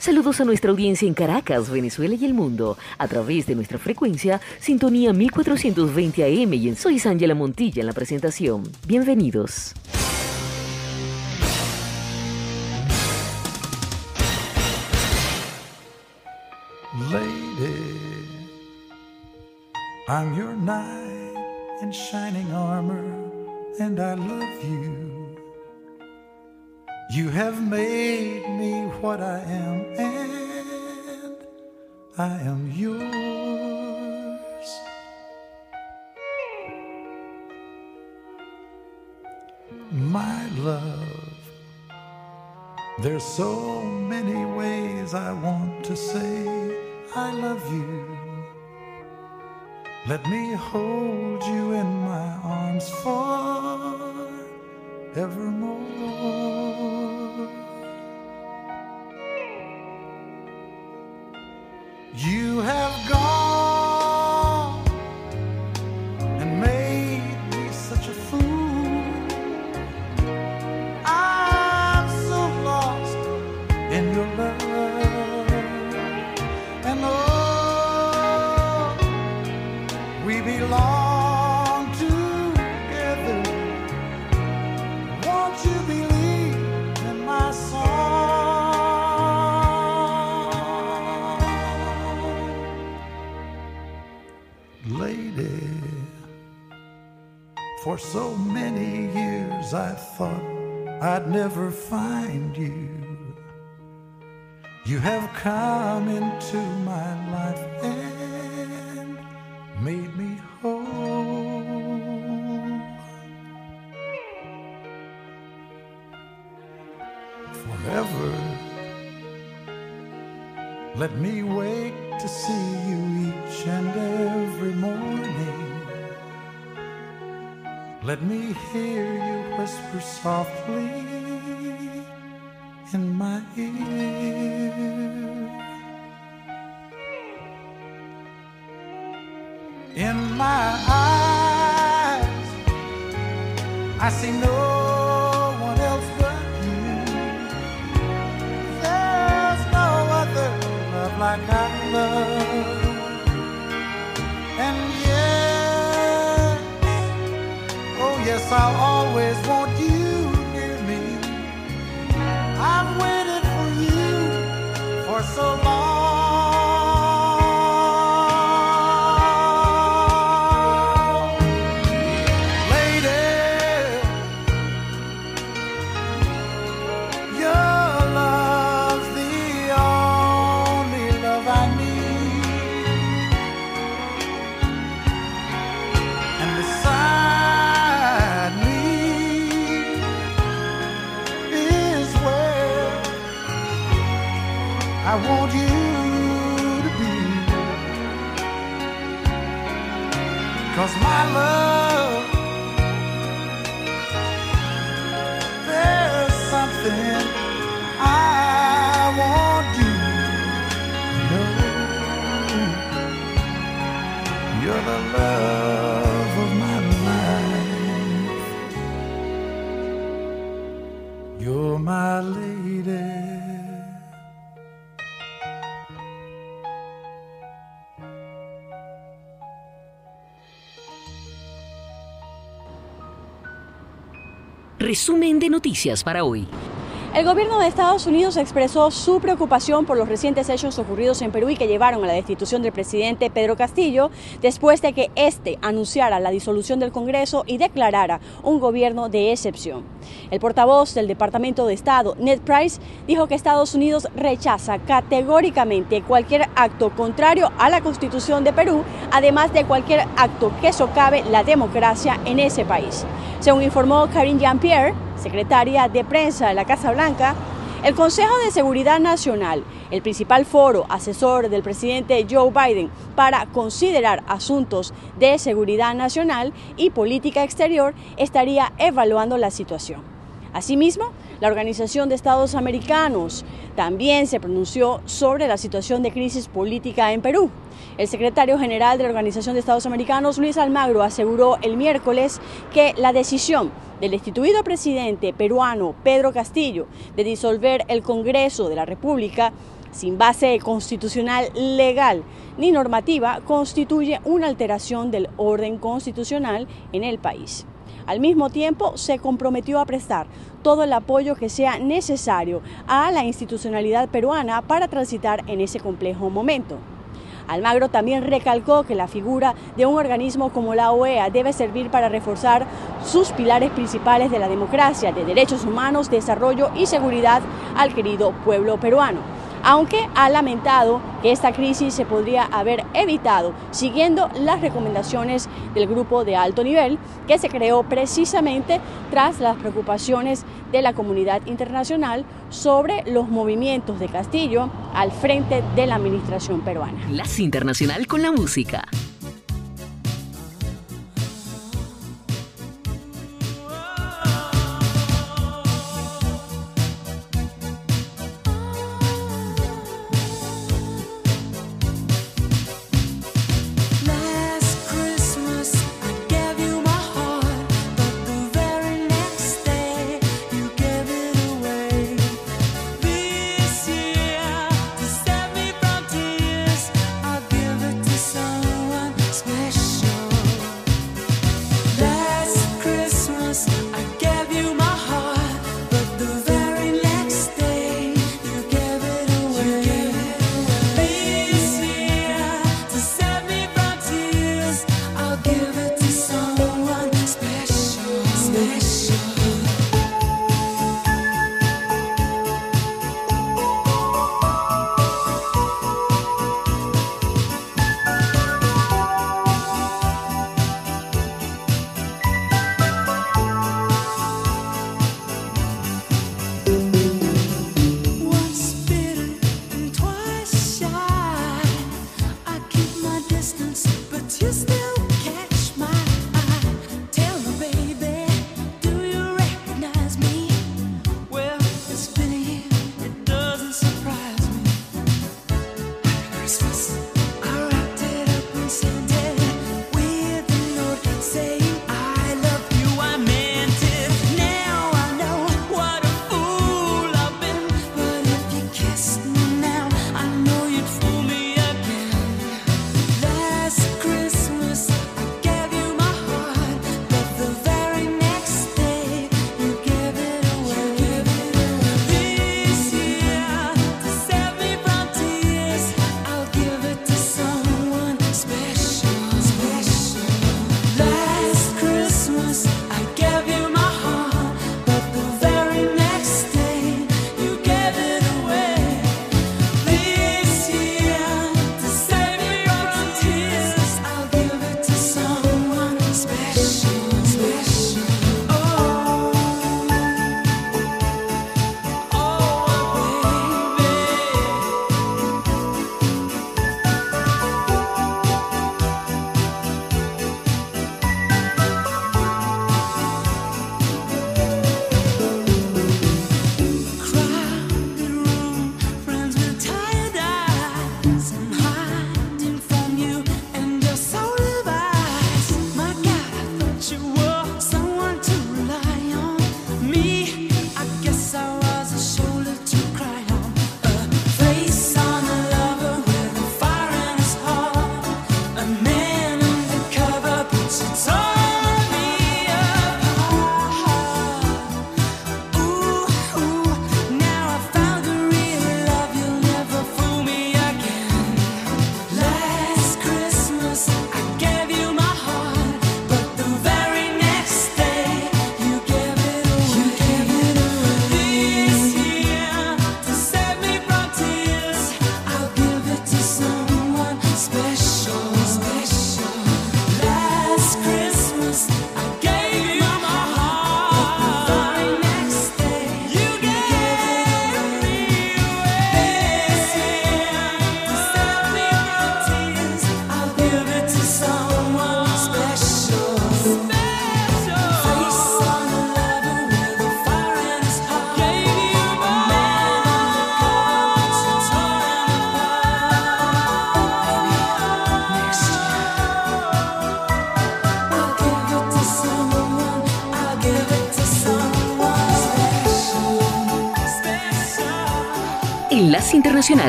Saludos a nuestra audiencia en Caracas, Venezuela y el mundo, a través de nuestra frecuencia Sintonía 1420 AM y en Soy Ángela Montilla en la presentación. Bienvenidos. Lady, I'm your knight in shining armor, and I love you. You have made me what I am, and I am yours. My love, there's so many ways I want to say I love you. Let me hold you in my arms forevermore. You have gone for so many years I thought I'd never find you. You have come into my life Resumen de noticias para hoy. El gobierno de Estados Unidos expresó su preocupación por los recientes hechos ocurridos en Perú y que llevaron a la destitución del presidente Pedro Castillo después de que éste anunciara la disolución del Congreso y declarara un gobierno de excepción. El portavoz del Departamento de Estado, Ned Price, dijo que Estados Unidos rechaza categóricamente cualquier acto contrario a la Constitución de Perú, además de cualquier acto que socave la democracia en ese país. Según informó Karine Jean-Pierre, secretaria de prensa de la Casa Blanca, El Consejo de Seguridad Nacional, el principal foro asesor del presidente Joe Biden para considerar asuntos de seguridad nacional y política exterior, estaría evaluando la situación. Asimismo, la Organización de Estados Americanos también se pronunció sobre la situación de crisis política en Perú. El secretario general de la Organización de Estados Americanos, Luis Almagro, aseguró el miércoles que la decisión del destituido presidente peruano Pedro Castillo de disolver el Congreso de la República sin base constitucional legal ni normativa constituye una alteración del orden constitucional en el país. Al mismo tiempo, se comprometió a prestar todo el apoyo que sea necesario a la institucionalidad peruana para transitar en ese complejo momento. Almagro también recalcó que la figura de un organismo como la OEA debe servir para reforzar sus pilares principales de la democracia, de derechos humanos, desarrollo y seguridad al querido pueblo peruano aunque ha lamentado que esta crisis se podría haber evitado siguiendo las recomendaciones del grupo de alto nivel que se creó precisamente tras las preocupaciones de la comunidad internacional sobre los movimientos de Castillo al frente de la administración peruana. Las Internacional con la música.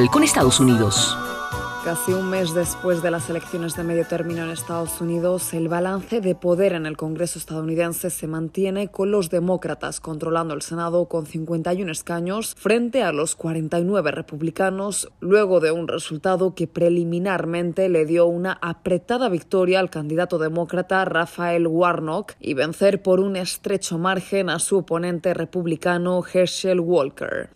Con Estados Unidos. Casi un mes después de las elecciones de medio término en Estados Unidos, el balance de poder en el Congreso estadounidense se mantiene con los demócratas controlando el Senado con 51 escaños frente a los 49 republicanos, luego de un resultado que preliminarmente le dio una apretada victoria al candidato demócrata Rafael Warnock y vencer por un estrecho margen a su oponente republicano Herschel Walker.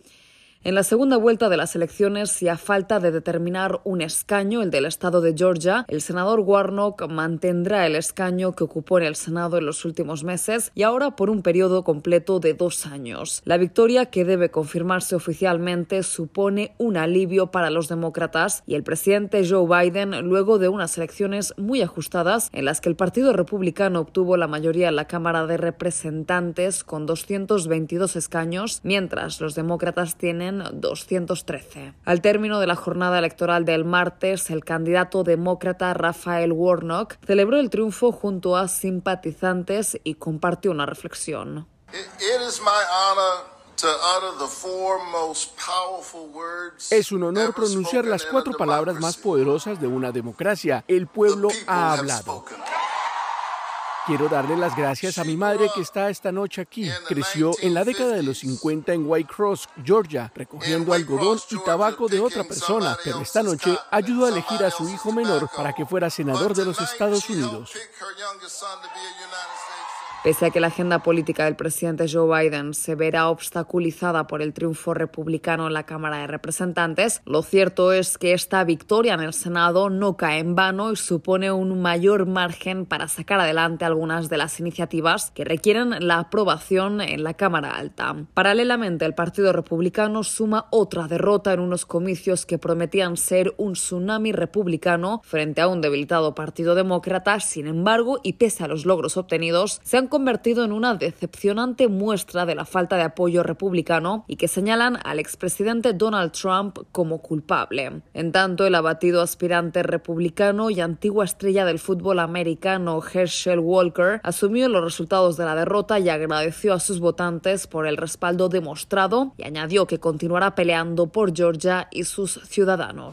En la segunda vuelta de las elecciones y a falta de determinar un escaño, el del estado de Georgia, el senador Warnock mantendrá el escaño que ocupó en el Senado en los últimos meses y ahora por un periodo completo de dos años. La victoria, que debe confirmarse oficialmente, supone un alivio para los demócratas y el presidente Joe Biden luego de unas elecciones muy ajustadas en las que el Partido Republicano obtuvo la mayoría en la Cámara de Representantes con 222 escaños, mientras los demócratas tienen 213. Al término de la jornada electoral del martes, el candidato demócrata Rafael Warnock celebró el triunfo junto a simpatizantes y compartió una reflexión. Es un honor pronunciar las cuatro palabras más poderosas de una democracia. El pueblo ha hablado. Quiero darle las gracias a mi madre que está esta noche aquí. Creció en la década de los 50 en White Cross, Georgia, recogiendo algodón y tabaco de otra persona, pero esta noche ayudó a elegir a su hijo menor para que fuera senador de los Estados Unidos. Pese a que la agenda política del presidente Joe Biden se verá obstaculizada por el triunfo republicano en la Cámara de Representantes, lo cierto es que esta victoria en el Senado no cae en vano y supone un mayor margen para sacar adelante algunas de las iniciativas que requieren la aprobación en la Cámara Alta. Paralelamente, el Partido Republicano suma otra derrota en unos comicios que prometían ser un tsunami republicano frente a un debilitado Partido Demócrata. Sin embargo, y pese a los logros obtenidos, se han convertido en una decepcionante muestra de la falta de apoyo republicano y que señalan al expresidente Donald Trump como culpable. En tanto, el abatido aspirante republicano y antigua estrella del fútbol americano Herschel Walker asumió los resultados de la derrota y agradeció a sus votantes por el respaldo demostrado y añadió que continuará peleando por Georgia y sus ciudadanos.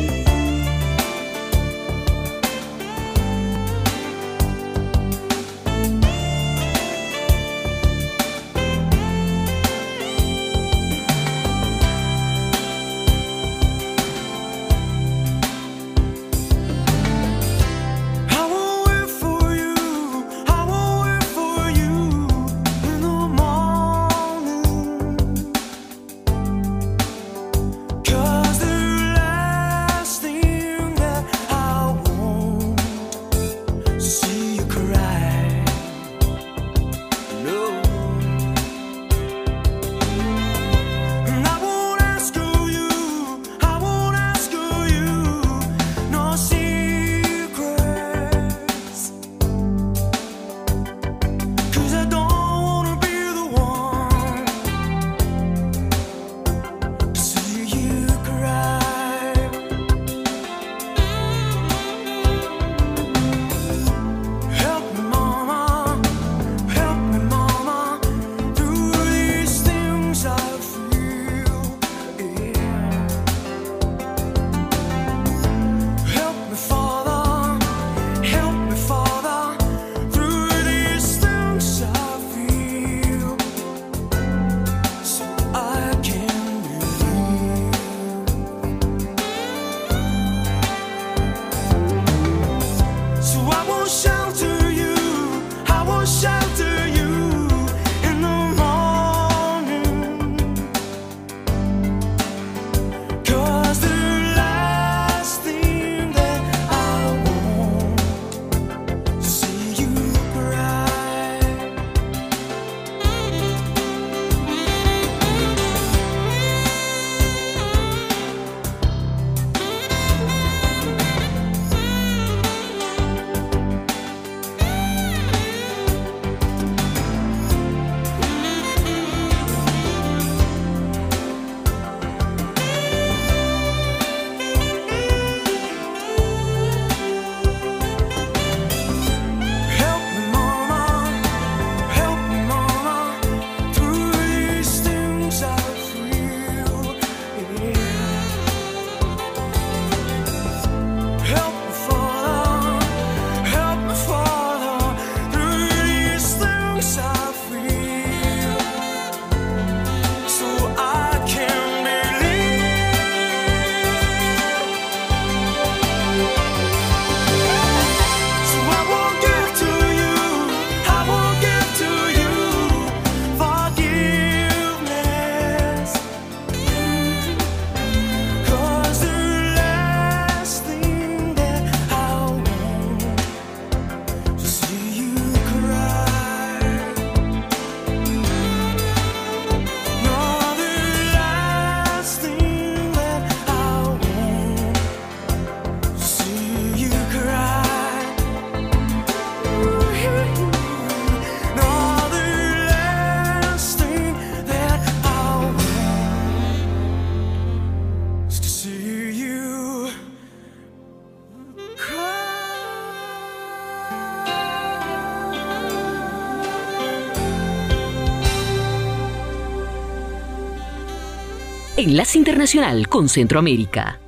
Enlace Internacional con Centroamérica.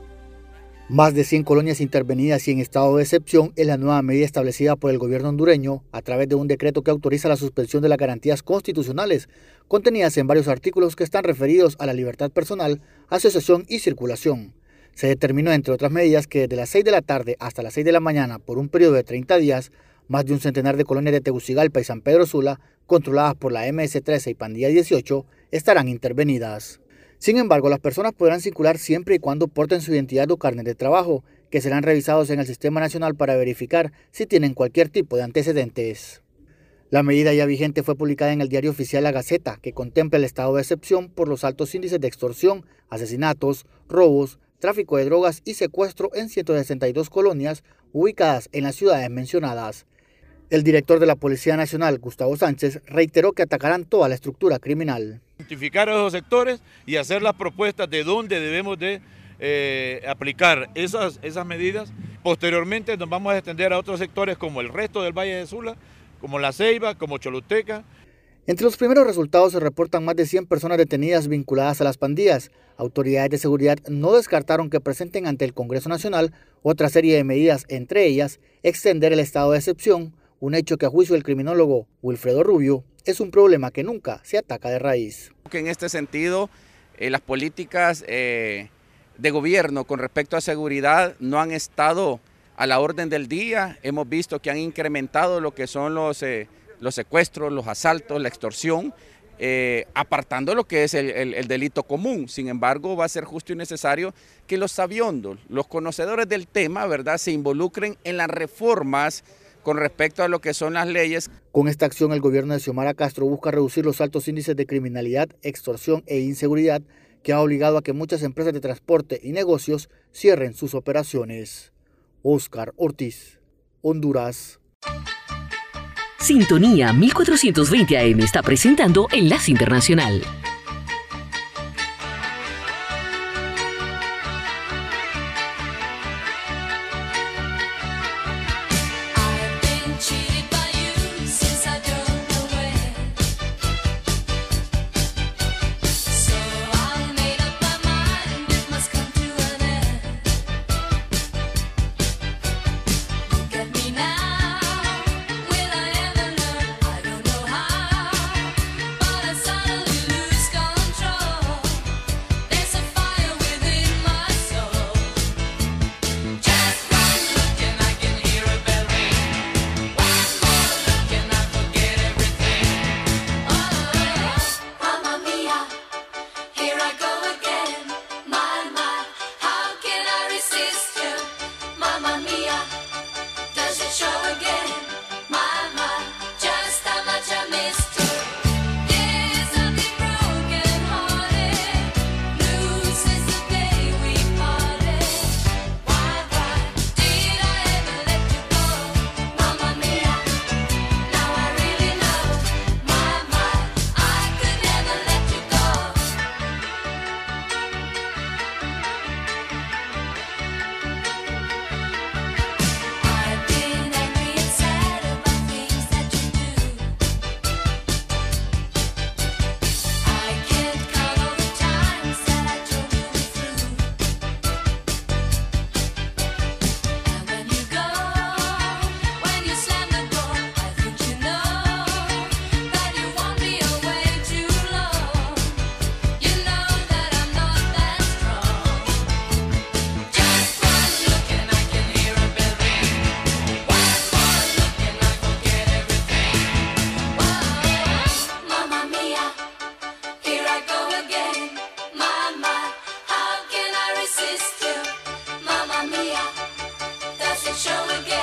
Más de 100 colonias intervenidas y en estado de excepción es la nueva medida establecida por el gobierno hondureño a través de un decreto que autoriza la suspensión de las garantías constitucionales contenidas en varios artículos que están referidos a la libertad personal, asociación y circulación. Se determinó, entre otras medidas, que desde las 6 de la tarde hasta las 6 de la mañana, por un periodo de 30 días, más de un centenar de colonias de Tegucigalpa y San Pedro Sula, controladas por la MS-13 y Pandilla 18, estarán intervenidas. Sin embargo, las personas podrán circular siempre y cuando porten su identidad o carnet de trabajo, que serán revisados en el Sistema Nacional para verificar si tienen cualquier tipo de antecedentes. La medida ya vigente fue publicada en el diario oficial La Gaceta, que contempla el estado de excepción por los altos índices de extorsión, asesinatos, robos, tráfico de drogas y secuestro en 162 colonias ubicadas en las ciudades mencionadas. El director de la Policía Nacional, Gustavo Sánchez, reiteró que atacarán toda la estructura criminal identificar a esos sectores y hacer las propuestas de dónde debemos de eh, aplicar esas, esas medidas. Posteriormente nos vamos a extender a otros sectores como el resto del Valle de Sula, como La Ceiba, como Choluteca. Entre los primeros resultados se reportan más de 100 personas detenidas vinculadas a las pandillas. Autoridades de seguridad no descartaron que presenten ante el Congreso Nacional otra serie de medidas, entre ellas extender el estado de excepción, un hecho que a juicio del criminólogo Wilfredo Rubio es un problema que nunca se ataca de raíz. En este sentido, eh, las políticas eh, de gobierno con respecto a seguridad no han estado a la orden del día. Hemos visto que han incrementado lo que son los, eh, los secuestros, los asaltos, la extorsión. apartando lo que es el, el, delito común. Sin embargo, va a ser justo y necesario que los sabiondos, los conocedores del tema, ¿verdad?, se involucren en las reformas con respecto a lo que son las leyes. Con esta acción, el gobierno de Xiomara Castro busca reducir los altos índices de criminalidad, extorsión e inseguridad que ha obligado a que muchas empresas de transporte y negocios cierren sus operaciones. Oscar Ortiz, Honduras. Sintonía 1420 AM está presentando Enlace Internacional. mía, does it show again?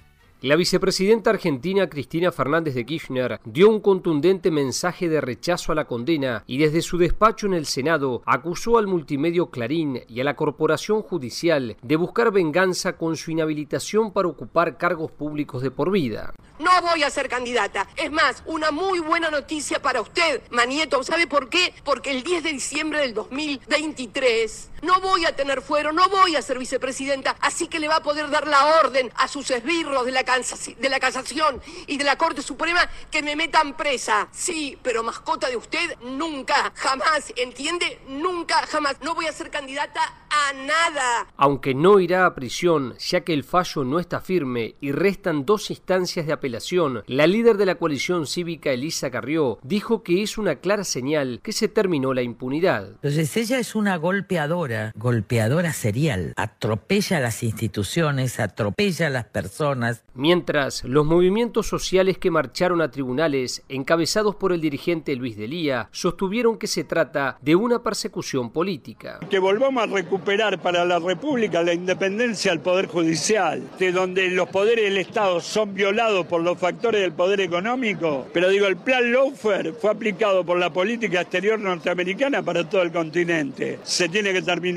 La vicepresidenta argentina Cristina Fernández de Kirchner dio un contundente mensaje de rechazo a la condena y desde su despacho en el Senado acusó al multimedio Clarín y a la Corporación Judicial de buscar venganza con su inhabilitación para ocupar cargos públicos de por vida. No voy a ser candidata. Es más, una muy buena noticia para usted, Manieto. ¿Sabe por qué? Porque el 10 de diciembre del 2023 no voy a tener fuero, no voy a ser vicepresidenta, así que le va a poder dar la orden a sus esbirros de la, de la casación y de la Corte Suprema que me metan presa. Sí, pero mascota de usted nunca, jamás, ¿entiende? Nunca, jamás. No voy a ser candidata a nada. Aunque no irá a prisión, ya que el fallo no está firme y restan dos instancias de apelación, la líder de la coalición cívica, Elisa Carrió, dijo que es una clara señal que se terminó la impunidad. Entonces ella es una golpeadora golpeadora, serial. Atropella a las instituciones, atropella a las personas. Mientras, los movimientos sociales que marcharon a tribunales, encabezados por el dirigente Luis Delía, sostuvieron que se trata de una persecución política. Que volvamos a recuperar para la República la independencia del Poder Judicial, de donde los poderes del Estado son violados por los factores del poder económico. Pero digo, el plan Lawfare fue aplicado por la política exterior norteamericana para todo el continente. Se tiene que terminar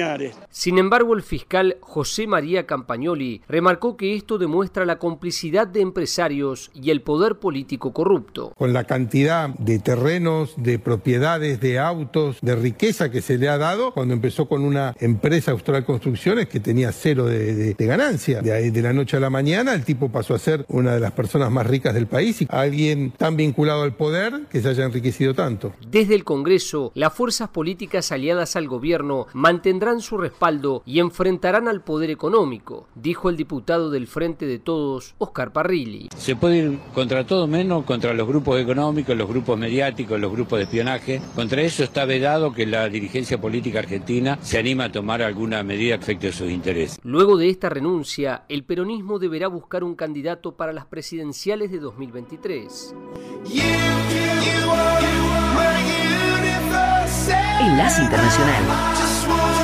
sin embargo, el fiscal José María Campagnoli remarcó que esto demuestra la complicidad de empresarios y el poder político corrupto. Con la cantidad de terrenos, de propiedades, de autos, de riqueza que se le ha dado, cuando empezó con una empresa Austral Construcciones que tenía cero de, ganancia. De, ahí, de la noche a la mañana el tipo pasó a ser una de las personas más ricas del país y alguien tan vinculado al poder que se haya enriquecido tanto. Desde el Congreso, las fuerzas políticas aliadas al gobierno mantendrán tendrán su respaldo y enfrentarán al poder económico, dijo el diputado del Frente de Todos, Oscar Parrilli. Se puede ir contra todo menos contra los grupos económicos, los grupos mediáticos, los grupos de espionaje. Contra eso está vedado que la dirigencia política argentina se anima a tomar alguna medida que afecte sus intereses. Luego de esta renuncia, el peronismo deberá buscar un candidato para las presidenciales de 2023. Enlace Internacional.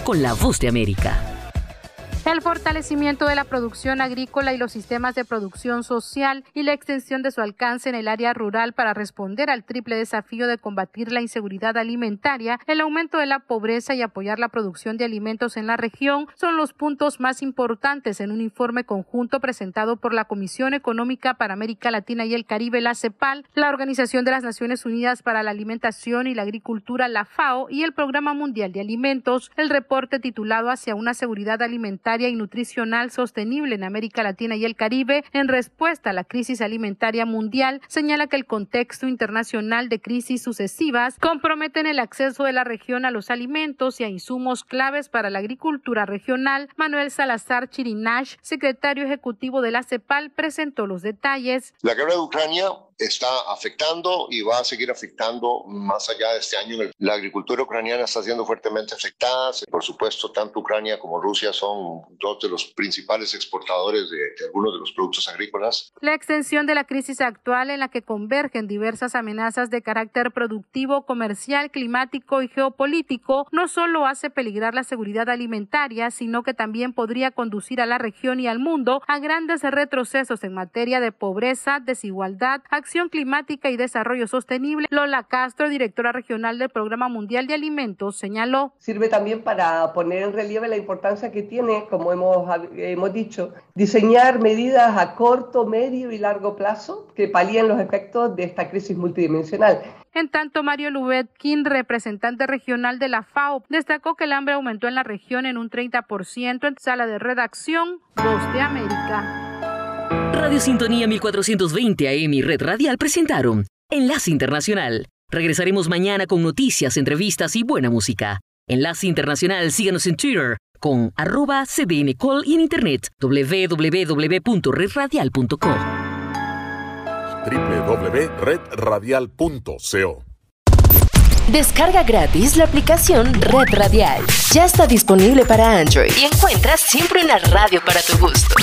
Con la Voz de América. Fortalecimiento de la producción agrícola y los sistemas de producción social y la extensión de su alcance en el área rural para responder al triple desafío de combatir la inseguridad alimentaria, el aumento de la pobreza y apoyar la producción de alimentos en la región son los puntos más importantes en un informe conjunto presentado por la Comisión Económica para América Latina y el Caribe, la CEPAL, la Organización de las Naciones Unidas para la Alimentación y la Agricultura, la FAO, y el Programa Mundial de Alimentos. El reporte titulado Hacia una seguridad alimentaria y nutricional sostenible en América Latina y el Caribe en respuesta a la crisis alimentaria mundial, señala que el contexto internacional de crisis sucesivas comprometen el acceso de la región a los alimentos y a insumos claves para la agricultura regional. Manuel Salazar Chirinash, secretario ejecutivo de la CEPAL, presentó los detalles. La guerra de Ucrania está afectando y va a seguir afectando más allá de este año. La agricultura ucraniana está siendo fuertemente afectada. Por supuesto, tanto Ucrania como Rusia son dos de los principales exportadores de, algunos de los productos agrícolas. La extensión de la crisis actual en la que convergen diversas amenazas de carácter productivo, comercial, climático y geopolítico no solo hace peligrar la seguridad alimentaria, sino que también podría conducir a la región y al mundo a grandes retrocesos en materia de pobreza, desigualdad, acción climática y desarrollo sostenible. Lola Castro, directora regional del Programa Mundial de Alimentos, señaló. Sirve también para poner en relieve la importancia que tiene, como hemos, hemos dicho, diseñar medidas a corto, medio y largo plazo que palíen los efectos de esta crisis multidimensional. En tanto, Mario Lubetkin, representante regional de la FAO, destacó que el hambre aumentó en la región en un 30% en sala de redacción Voz de América. Radio Sintonía 1420 AM y Red Radial presentaron Enlace Internacional. Regresaremos mañana con noticias, entrevistas y buena música. Enlace Internacional, síganos en Twitter con arroba cdncall y en internet www.redradial.co www.redradial.co Descarga gratis la aplicación Red Radial. Ya está disponible para Android y encuentras siempre una radio para tu gusto.